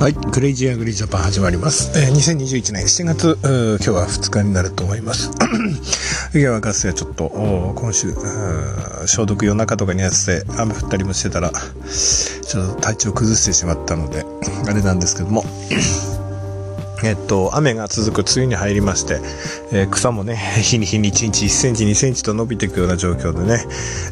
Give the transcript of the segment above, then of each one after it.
はい、クレイジーアグリージャパン始まります。えー、2021年7月、今日は2日になると思います。いや、ガスやちょっと、今週、消毒夜中とかにやって、雨降ったりもしてたら、ちょっと体調崩してしまったので、あれなんですけども、えっと、雨が続く梅雨に入りまして、えー草もね、日に日に1日1センチ2センチと伸びていくような状況でね、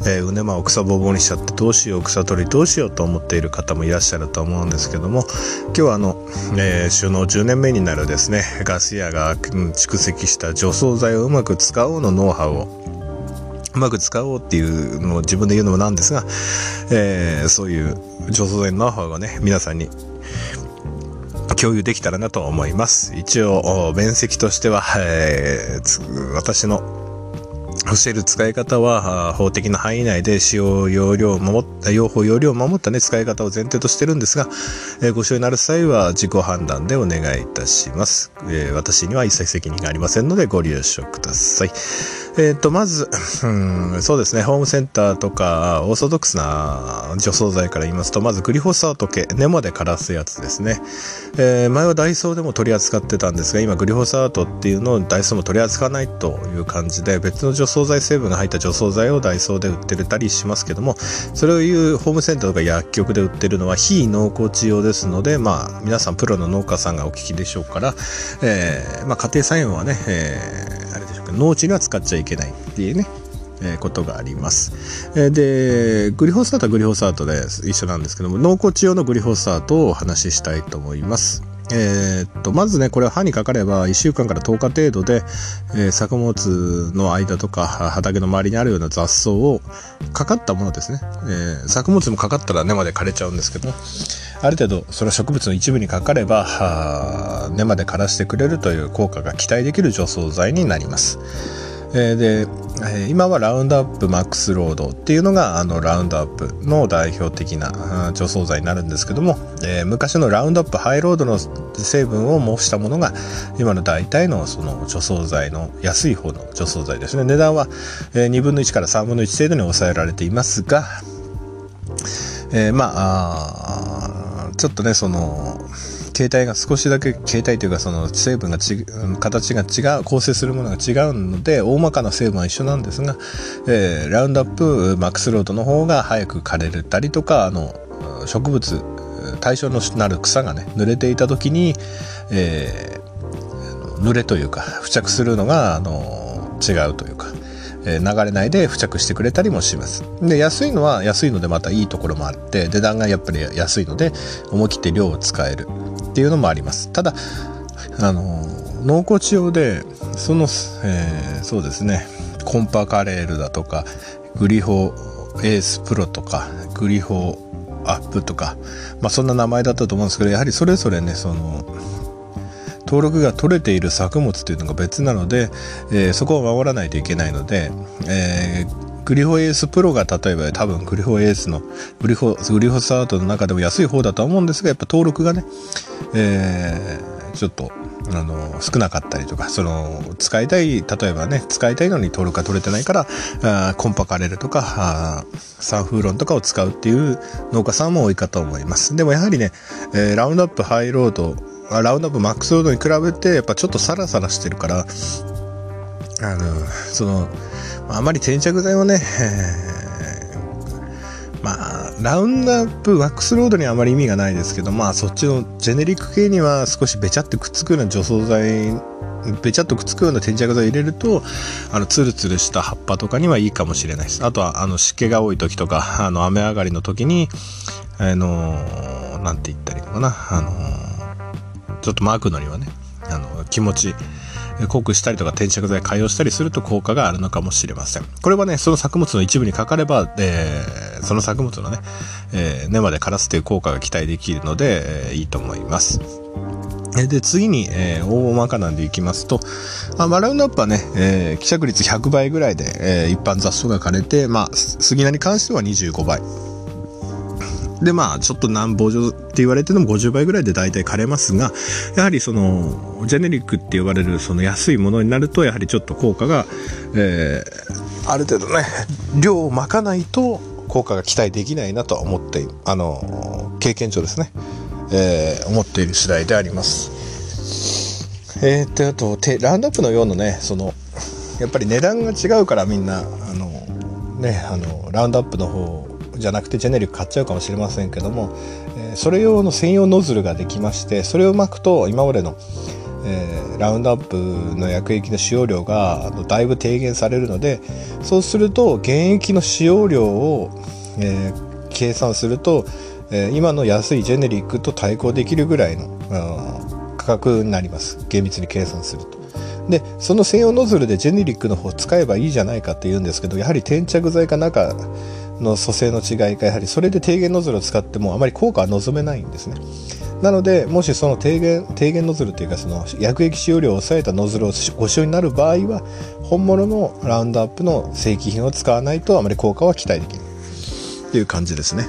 えー、うねまを草ぼうぼうにしちゃってどうしよう草取りどうしようと思っている方もいらっしゃると思うんですけども、今日はあの、えー収納10年目になるですね、ガス屋が蓄積した除草剤をうまく使おうのノウハウを。うまく使おうっていうのを自分で言うのもなんですが、えーそういう除草剤のノウハウをね、皆さんに共有できたらなと思います。一応、面積としては、えー私の教える使い方は法的な範囲内で使用容量を守った用法容量を守ったね使い方を前提としてるんですが、えーご使用になる際は自己判断でお願いいたします、えー私には一切責任がありませんのでご了承ください。えっ、とまず、うん、そうですね。ホームセンターとかオーソドックスな除草剤から言いますとまずグリホサート系根まで枯らすやつですね。えー前はダイソーでも取り扱ってたんですが今グリホサートっていうのをダイソーも取り扱わないという感じで別の除草剤成分が入った除草剤をダイソーで売ってたりしますけどもそれをいうホームセンターとか薬局で売ってるのは非濃厚地用ですのでまあ皆さんプロの農家さんがお聞きでしょうから、えーまあ、家庭菜園はね、えーあれでしょうか農地には使っちゃいけないっていうねえーことがあります。えーで、グリホサートはグリホサートで一緒なんですけども、濃厚地用のグリホサートをお話ししたいと思います。えーっと、まずね、これは歯にかかれば1週間から10日程度で、えー作物の間とか畑の周りにあるような雑草をかかったものですね。えー作物もかかったら根まで枯れちゃうんですけど、ある程度それは植物の一部にかかれば、根まで枯らしてくれるという効果が期待できる除草剤になります。えーで、えー今はラウンドアップマックスロードっていうのがあのラウンドアップの代表的な除草剤になるんですけども、えー昔のラウンドアップハイロードの成分を模したものが今の大体のその除草剤の安い方の除草剤ですね。値段は、え2分の1から3分の1程度に抑えられていますが、えーまああちょっとねその形態が少しだけ形態というかその成分がち形が違う構成するものが違うので大まかな成分は一緒なんですが、えーラウンドアップマックスロードの方が早く枯れたりとかあの植物対象のなる草がね濡れていた時に、えー濡れというか付着するのがあの違うというか。え流れないで付着してくれたりもしますで安いのは安いのでまたいいところもあって値段がやっぱり安いので思い切って量を使えるっていうのもあります。ただあの濃厚地用でその、えーそうですねコンパカレールだとかグリホエースプロとかグリホアップとか、まあ、そんな名前だったと思うんですけどやはりそれぞれねその登録が取れている作物というのが別なので、えーそこを守らないといけないので、えーグリホエースプロが例えば多分グリホエースのグリホグリホサートの中でも安い方だと思うんですがやっぱ登録がね、えーちょっとあの少なかったりとかその使いたい例えばね使いたいのに登録が取れてないからあコンパカレルとかサンフーロンとかを使うっていう農家さんも多いかと思います。でもやはりね、えーラウンドアップハイロードラウンドアップマックスロードに比べてやっぱちょっとサラサラしてるからあのそのあまり転着剤をね、えーまあラウンドアップワックスロードにはあまり意味がないですけどまあそっちのジェネリック系には少しべちゃってくっつくような除草剤べちゃっとくっつくような転着剤を入れるとあのツルツルした葉っぱとかにはいいかもしれないです。あとはあの湿気が多い時とかあの雨上がりの時にあのなんて言ったらいいのかなあのちょっと巻くのにはねあの気持ち濃くしたりとか転着剤改用したりすると効果があるのかもしれません。これはね、その作物の一部にかかれば、えー、その作物のね、えー、根まで枯らすという効果が期待できるので、えー、いいと思います。で、次に、えー、大まかなんでいきますと、まあ、ラウンドアップはね、えー、希釈率100倍ぐらいで、えー、一般雑草が枯れて、まあ、杉菜に関しては25倍。で、まあ、ちょっと難防除って言われても50倍ぐらいで大体枯れますが、やはりその、ジェネリックって呼ばれるその安いものになると、やはりちょっと効果が、えー、ある程度ね、量をまかないと効果が期待できないなとは思って、あの、経験上ですね、えー、思っている次第であります。えー、っと、あと、ラウンドアップのようなね、その、やっぱり値段が違うからみんな、あの、ね、あの、ラウンドアップの方じゃなくてジェネリック買っちゃうかもしれませんけども、え、それ用の専用ノズルができましてそれを巻くと今までの、え、ラウンドアップの薬液の使用量がだいぶ低減されるのでそうすると原液の使用量を、え、計算すると、え今の安いジェネリックと対抗できるぐらいの価格になります厳密に計算すると。でその専用ノズルでジェネリックの方を使えばいいじゃないかって言うんですけどやはり転着剤か中の組成の違いかやはりそれで低減ノズルを使ってもあまり効果は望めないんですね。なのでもしその低減低減ノズルというかその薬液使用量を抑えたノズルをご使用になる場合は本物のラウンドアップの正規品を使わないとあまり効果は期待できない。っていう感じですね。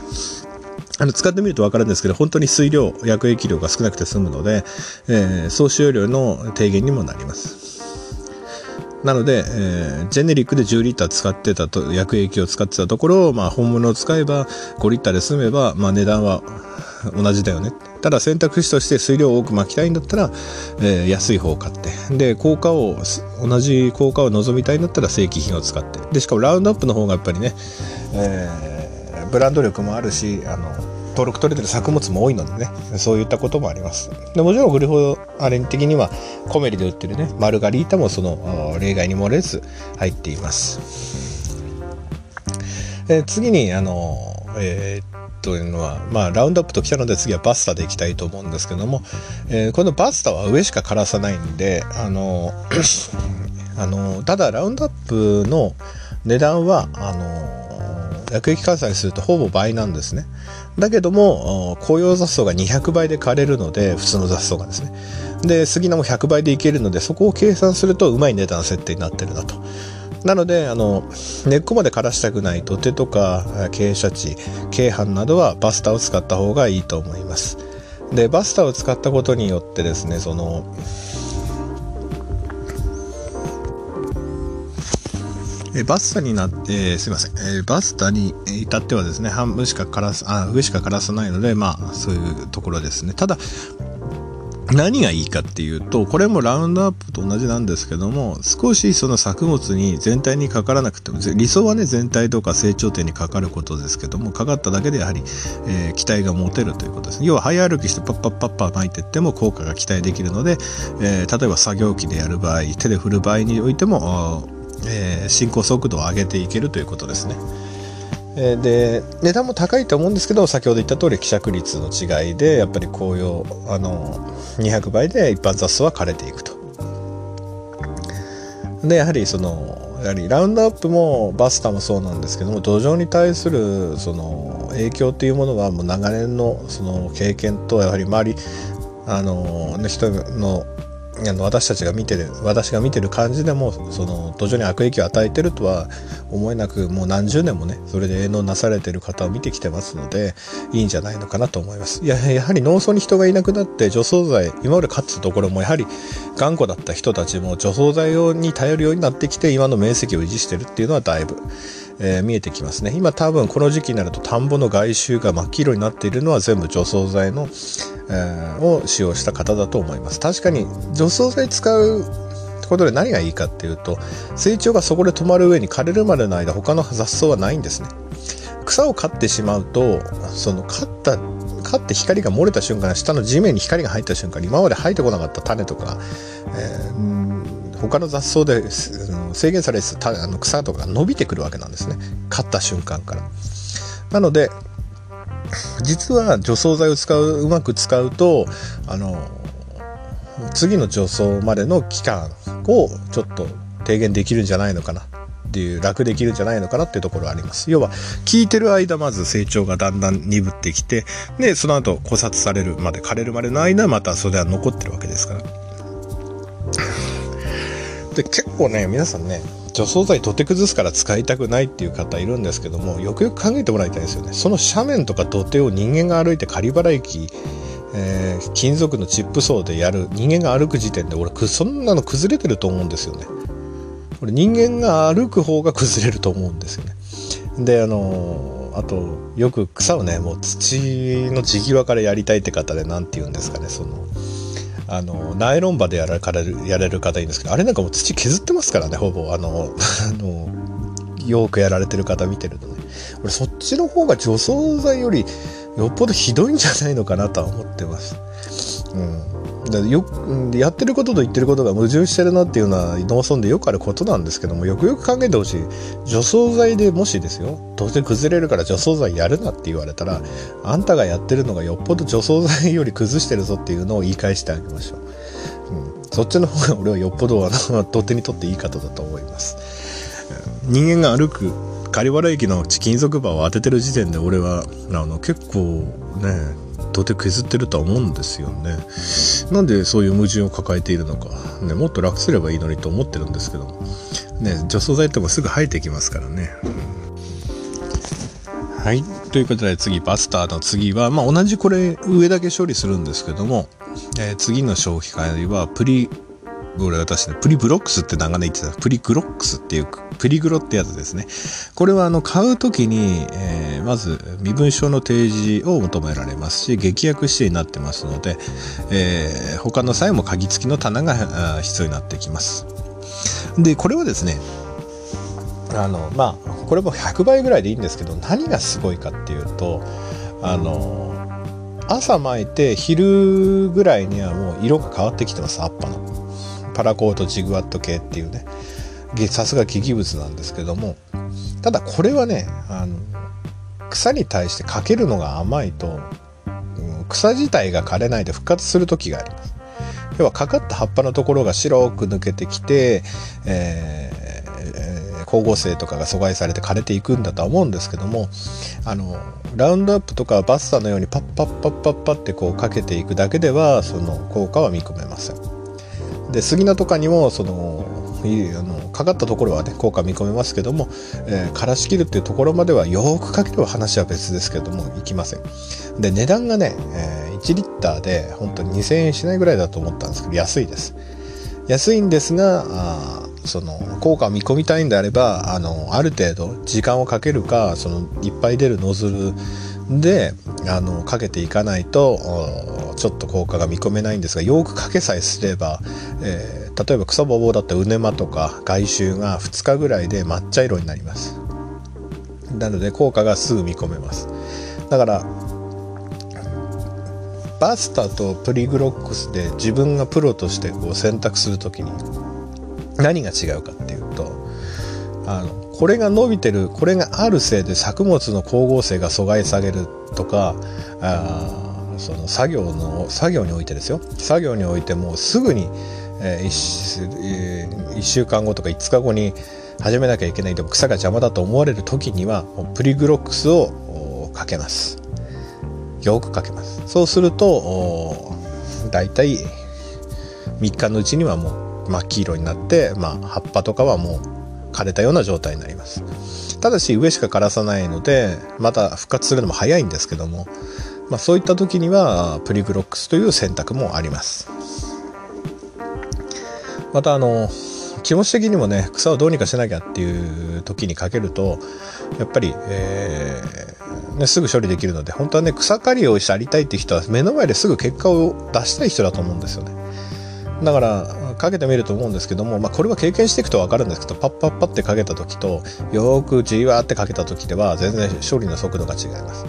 あの使ってみると分かるんですけど本当に水量薬液量が少なくて済むので、えー、総使用量の低減にもなります。なので、えー、ジェネリックで10リッター使ってたと、薬液を使ってたところを、まあ、本物を使えば5リッターで済めば、まあ、値段は同じだよね。ただ選択肢として水量を多く巻きたいんだったら、えー、安い方を買って。で、効果を、同じ効果を望みたいんだったら正規品を使って。で、しかもラウンドアップの方がやっぱりね、えー、ブランド力もあるし、あの、登録取れてる作物も多いのでね、そういったこともあります。でもちろんグリフォアレン的にはコメリで売ってるね、マルガリータもその例外に漏れず入っています。え、次に、あの、えーというのは、まあ、ラウンドアップときたので次はバスタでいきたいと思うんですけども、えー、このバスタは上しか枯らさないんで、あの、あの、ただラウンドアップの値段は、あの、薬液換算するとほぼ倍なんですね。だけども紅葉雑草が200倍で枯れるので普通の雑草がですね。で杉菜も100倍でいけるのでそこを計算するとうまい値段設定になってるなと。なのであの根っこまで枯らしたくない土手とか傾斜地軽斑などはバスターを使った方がいいと思います。でバスターを使ったことによってですねそのえバスタになって、えー、すいません、えー、バスタに至ってはですね、半分しか枯らす、あ、上しか枯らさないので、まあ、そういうところですね。ただ、何がいいかっていうと、これもラウンドアップと同じなんですけども、少しその作物に全体にかからなくても、理想はね、全体とか成長点にかかることですけども、かかっただけでやはり、えー、期待が持てるということです。要は早歩きしてパッパッパッパ巻いていっても効果が期待できるので、えー、例えば作業機でやる場合、手で振る場合においても、えー、進行速度を上げていけるということですね。えー、で値段も高いと思うんですけど先ほど言った通り希釈率の違いでやっぱり紅葉あの200倍で一般雑草は枯れていくと。でやはりそのやはりラウンドアップもバスタもそうなんですけども土壌に対するその影響っていうものはもう長年のその経験とやはり周りあの人のあの私たちが見てる私が見てる感じでもその土壌に悪影響を与えてるとは思えなくもう何十年もねそれで営農なされてる方を見てきてますのでいいんじゃないのかなと思います。いややはり農村に人がいなくなって除草剤今まで飼ってたところもやはり頑固だった人たちも除草剤に頼るようになってきて今の面積を維持してるっていうのはだいぶえー、見えてきますね。今多分この時期になると田んぼの外周が真っ黄色になっているのは全部除草剤の、えー、を使用した方だと思います。確かに除草剤使うことで何がいいかっていうと成長がそこで止まる上に枯れるまでの間他の雑草はないんですね。草を刈ってしまうとその刈った刈って光が漏れた瞬間下の地面に光が入った瞬間に今まで生えてこなかった種とか、えー、他の雑草で制限されてたあの草とかが伸びてくるわけなんですね。刈った瞬間から。なので実は除草剤を使ううまく使うとあの次の除草までの期間をちょっと低減できるんじゃないのかなっていう楽できるんじゃないのかなっていうところあります。要は聞いてる間まず成長がだんだん鈍ってきてでその後枯殺されるまで枯れるまでの間またそれは残ってるわけですから。で結構ね皆さんね除草剤土手崩すから使いたくないっていう方いるんですけどもよくよく考えてもらいたいんですよね。その斜面とか土手を人間が歩いて仮払駅えー、金属のチップ層でやる人間が歩く時点で俺そんなの崩れてると思うんですよね。俺人間が歩く方が崩れると思うんですよね。であのー、あとよく草をねもう土の地際からやりたいって方で何て言うんですかねそのあのナイロン刃でやられるやれる方いいんですけどあれなんかもう土削ってますからねほぼ。あの あのよくやられてる方見てるとね。俺そっちの方が除草剤よりよっぽどひどいんじゃないのかなとは思ってます。うん、だよやってることと言ってることが矛盾してるなっていうのは農村でよくあることなんですけどもよくよく考えてほしい。除草剤でもしですよ。当然崩れるから除草剤やるなって言われたらあんたがやってるのがよっぽど除草剤より崩してるぞっていうのを言い返してあげましょう、うん、そっちの方が俺はよっぽどあの土手にとっていい方だと思います。人間が歩く狩原駅の貴金属刃を当ててる時点で俺はあの結構ね土手削ってるとは思うんですよね。なんでそういう矛盾を抱えているのか、ね、もっと楽すればいいのにと思ってるんですけども。ね除草剤ってもすぐ生えてきますからね、はい。ということで次バスターの次は、まあ、同じこれ上だけ処理するんですけども、えー、次の消費会はプリ俺私ね、プリブロックスって長年言ってた、プリグロックスっていう、プリグロってやつですね。これはあの、買うときに、えー、まず、身分証の提示を求められますし、劇薬指定になってますので、えー、他の際も鍵付きの棚が必要になってきます。で、これはですね、あの、まあ、これも100倍ぐらいでいいんですけど、何がすごいかっていうと、あの、朝巻いて昼ぐらいにはもう色が変わってきてます、アッパの。パラコートジグワット系っていうね。さすが危機物なんですけども。ただこれはねあの草に対してかけるのが甘いと、うん、草自体が枯れないで復活する時があります要はかかった葉っぱのところが白く抜けてきて、えー、光合成とかが阻害されて枯れていくんだとは思うんですけどもあのラウンドアップとかバスタのようにパッパッパッパッパってこうかけていくだけではその効果は見込めません。で杉菜とかにもそのあのかかったところはね効果見込めますけども、えー、枯らしきるっていうところまではよくかければ話は別ですけどもいきません。で値段がね、えー、1リッターで本当に2000円しないぐらいだと思ったんですけど安いです。安いんですがあその効果を見込みたいんであればあのある程度時間をかけるかそのいっぱい出るノズルであのかけていかないとちょっと効果が見込めないんですがよくかけさえすれば、えー、例えば草ぼぼだったらうねまとか外周が2日ぐらいで抹茶色になります。なので効果がすぐ見込めます。だからバスタとプリグロックスで自分がプロとしてこう選択する時に何が違うかっていうとあのこれが伸びてるこれがあるせいで作物の光合成が阻害されるとかあその作業の作業においてですよ。作業においてもうすぐに、えー 1, 1週間後とか5日後に始めなきゃいけないでも草が邪魔だと思われる時にはプリグロックスをかけます。よくかけます。そうするとだいたい3日のうちにはもう真っ黄色になって、まあ、葉っぱとかはもう枯れたような状態になります。ただし上しか枯らさないのでまた復活するのも早いんですけども、まあ、そういった時にはプリグロックスという選択もあります。またあの気持ち的にもね草をどうにかしなきゃっていう時にかけるとやっぱり、えーね、すぐ処理できるので本当はね草刈りをしてありたいって人は目の前ですぐ結果を出したい人だと思うんですよね。だからかけてみると思うんですけども、まあ、これは経験していくと分かるんですけどパッパッパってかけた時とよくじわーってかけた時では全然処理の速度が違います。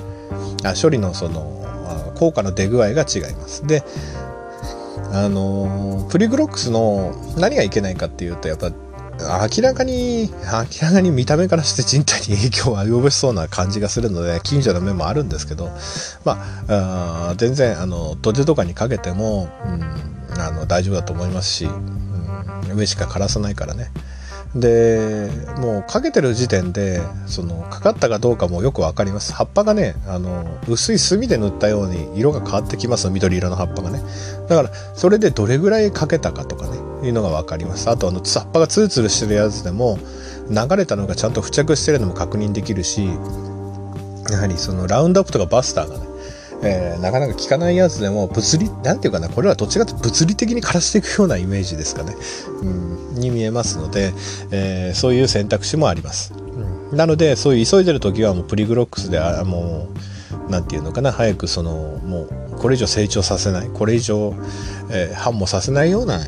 あ処理のその効果の出具合が違います。であのプリグロックスの何がいけないかっていうとやっぱ明らかに明らかに見た目からして人体に影響を及ぼしそうな感じがするので近所の面もあるんですけどまあ全然あの土手とかにかけても、うん、あの大丈夫だと思いますし、うん、上しか枯らさないからね。でもうかけてる時点でそのかかったかどうかもよく分かります。葉っぱがねあの薄い墨で塗ったように色が変わってきます。緑色の葉っぱがね。だからそれでどれぐらいかけたかとかねいうのが分かります。あとあの葉っぱがツルツルしてるやつでも流れたのがちゃんと付着してるのも確認できるしやはりそのラウンドアップとかバスターがねえー、なかなか効かないやつでも物理なんていうかなこれはどっちかというと物理的に枯らしていくようなイメージですかね、うん、に見えますので、えー、そういう選択肢もあります、うん、なのでそういう急いでる時はもうプリグロックスであもうなんていうのかな早くそのもうこれ以上成長させないこれ以上、えー、繁茂させないような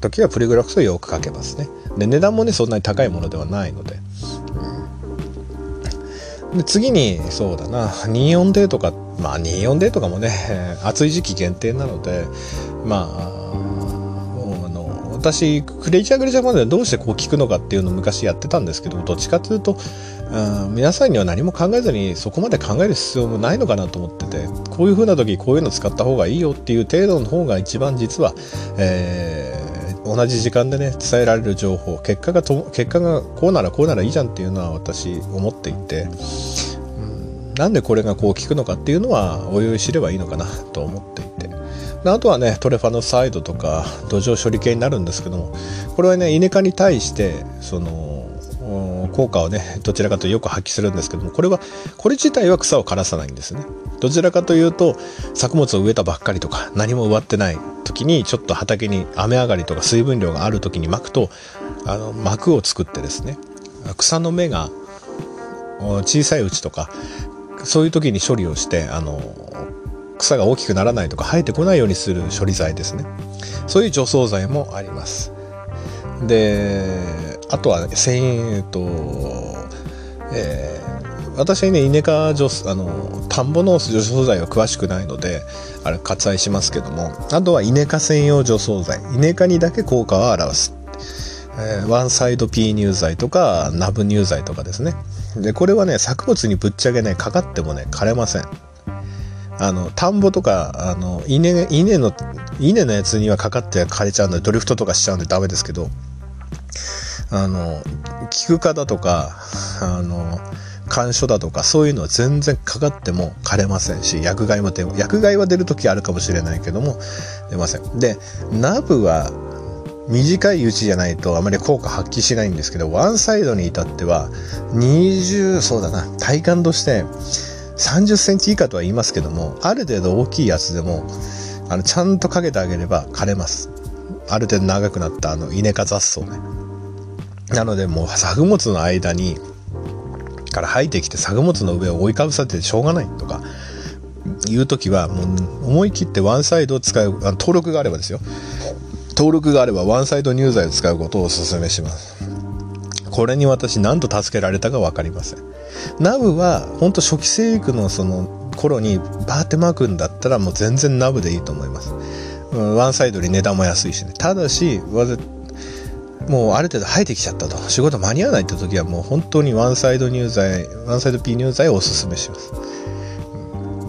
時はプリグロックスをよくかけますね。で値段もねそんなに高いものではないので、で次にそうだな24Dとかまあ24Dとかもね、暑い時期限定なので、まあ、の私、クレイジーアグリジャパンでどうしてこう効くのかっていうのを昔やってたんですけど、どっちかというと、皆さんには何も考えずにそこまで考える必要もないのかなと思ってて、こういう風な時こういうの使った方がいいよっていう程度の方が一番実は、えー、同じ時間でね、伝えられる情報、結果がと、結果がこうならこうならいいじゃんっていうのは私思っていて、なんでこれがこう効くのかっていうのはおいおい知ればいいのかなと思っていて。あとはねトレファノサイドとか土壌処理系になるんですけどもこれはねイネ科に対してその効果をねどちらかというとよく発揮するんですけどもこれはこれ自体は草を枯らさないんですね。どちらかというと作物を植えたばっかりとか何も植わってない時にちょっと畑に雨上がりとか水分量がある時に巻くとあの膜を作ってですね草の芽が小さいうちとかそういう時に処理をしてあの草が大きくならないとか生えてこないようにする処理剤ですね。そういう除草剤もあります。であとは繊維と、えー、私ね稲科除あの田んぼの除草剤は詳しくないのであれ割愛しますけどもあとは稲科専用除草剤稲科にだけ効果を表す。えー、ワンサイド P 乳剤とかナブ乳剤とかですね。でこれはね作物にぶっちゃけねかかってもね枯れません。あの田んぼとかあの稲稲の稲のやつにはかかって枯れちゃうのでドリフトとかしちゃうんでダメですけどあの菊科だとかあの干渉だとかそういうのは全然かかっても枯れませんし薬害も出薬害は出る時あるかもしれないけども出ません。でナブは短いうちじゃないとあまり効果発揮しないんですけどワンサイドに至っては20そうだな体感として30センチ以下とは言いますけどもある程度大きいやつでもあのちゃんとかけてあげれば枯れます。ある程度長くなったあの稲科雑草ね。なのでもう作物の間にから生えてきて作物の上を覆いかぶさっててしょうがないとかいう時はもう思い切ってワンサイドを使う登録があればですよ登録があればワンサイド入剤を使うことをお勧めします。これに私何と助けられたか分かりません。ナブは本当初期生育のその頃にバーって巻くんだったらもう全然ナブでいいと思います。ワンサイドに値段も安いしね。ただし、もうある程度生えてきちゃったと。仕事間に合わないって時はもう本当にワンサイド入剤、ワンサイド P 入剤をおすすめします。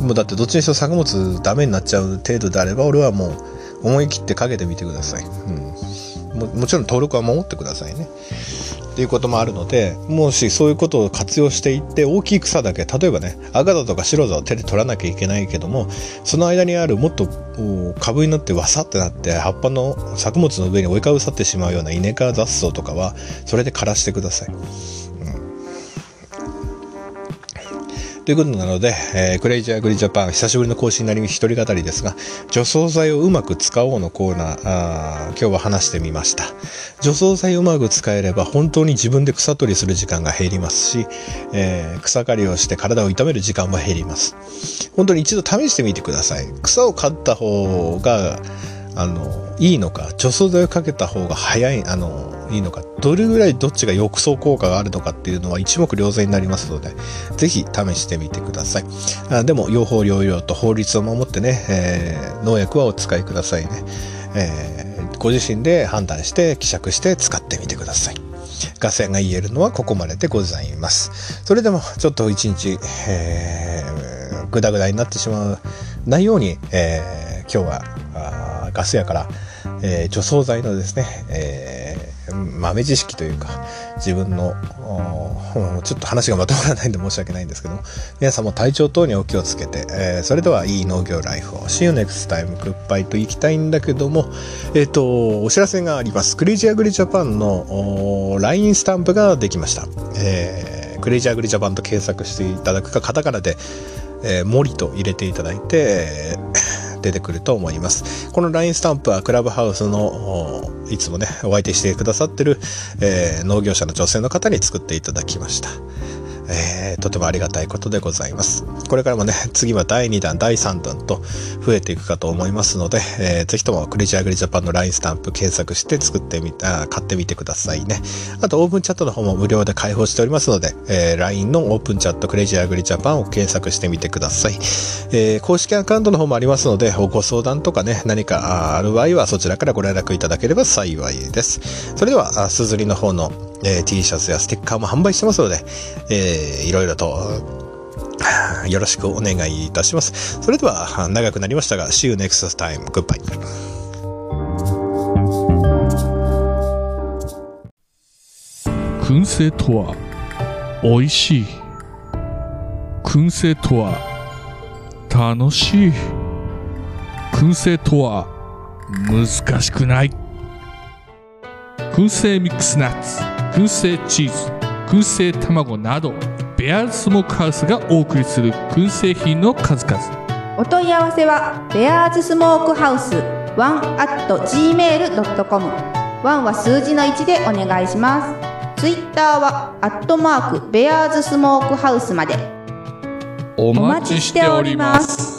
もうだってどっちにしろ作物ダメになっちゃう程度であれば俺はもう思い切ってかけてみてください、うん、ももちろん登録は守ってくださいねっていうこともあるのでもしそういうことを活用していって大きい草だけ例えばね赤だとか白だを手で取らなきゃいけないけどもその間にあるもっと株になってわさってなって葉っぱの作物の上に追いかぶさってしまうようなイネ科雑草とかはそれで枯らしてください。ということなので、えー、クレイジーアグリージャパン久しぶりの更新になり一人語りですが、除草剤をうまく使おうのコーナー、あー今日は話してみました。除草剤をうまく使えれば本当に自分で草取りする時間が減りますし、えー、草刈りをして体を痛める時間も減ります。本当に一度試してみてください。草を刈った方が、あの、いいのか、除草剤をかけた方が早い、あの、いいのか、どれぐらいどっちが抑草効果があるのかっていうのは一目瞭然になりますので、ぜひ試してみてください。あでも、用法療養と法律を守ってね、えー、農薬はお使いくださいね。えー、ご自身で判断して希釈して使ってみてください。合戦が言えるのはここまででございます。それでもちょっと一日、えー、ぐだぐだになってしまうないように、えー、今日はガス屋から、えー、除草剤のですね、え豆知識というか、自分の、ちょっと話がまとまらないんで申し訳ないんですけど、皆さんも体調等にお気をつけて、えーそれではいい農業ライフを、See you next time, goodbye と行きたいんだけども、えっ、と、お知らせがあります。クレイジーアグリジャパンの LINE スタンプができました。えークレイジーアグリジャパンと検索していただくか、カタカナで、えー森と入れていただいて、えー出てくると思います。この LINE スタンプはクラブハウスのいつもね、お相手してくださってる、えー農業者の女性の方に作っていただきました。えーとてもありがたいことでございます。これからもね、次は第2弾、第3弾と増えていくかと思いますので、えーぜひともクレイジーアグリジャパンの LINE スタンプ検索して作ってみた、買ってみてくださいね。あとオープンチャットの方も無料で開放しておりますので、えー LINE のオープンチャットクレイジーアグリジャパンを検索してみてください。えー公式アカウントの方もありますので、ご相談とかね、何かある場合はそちらからご連絡いただければ幸いです。それでは、 SUZURI の方の、えー T シャツやステッカーも販売してますので、えーいろいろと、よろしくお願いいたします。それでは、は長くなりましたが、See you next time. Goodbye. 燻製とは美味しい燻製とは楽しい燻製とは難しくない燻製ミックスナッツ燻製チーズ燻製卵などベアーズスモークハウスがお送りする燻製品の数々。お問い合わせはベアーズスモークハウス1 at gmail.com 1は数字の1でお願いします。ツイッターはアットマークベアーズスモークハウスまで。おお待ちしております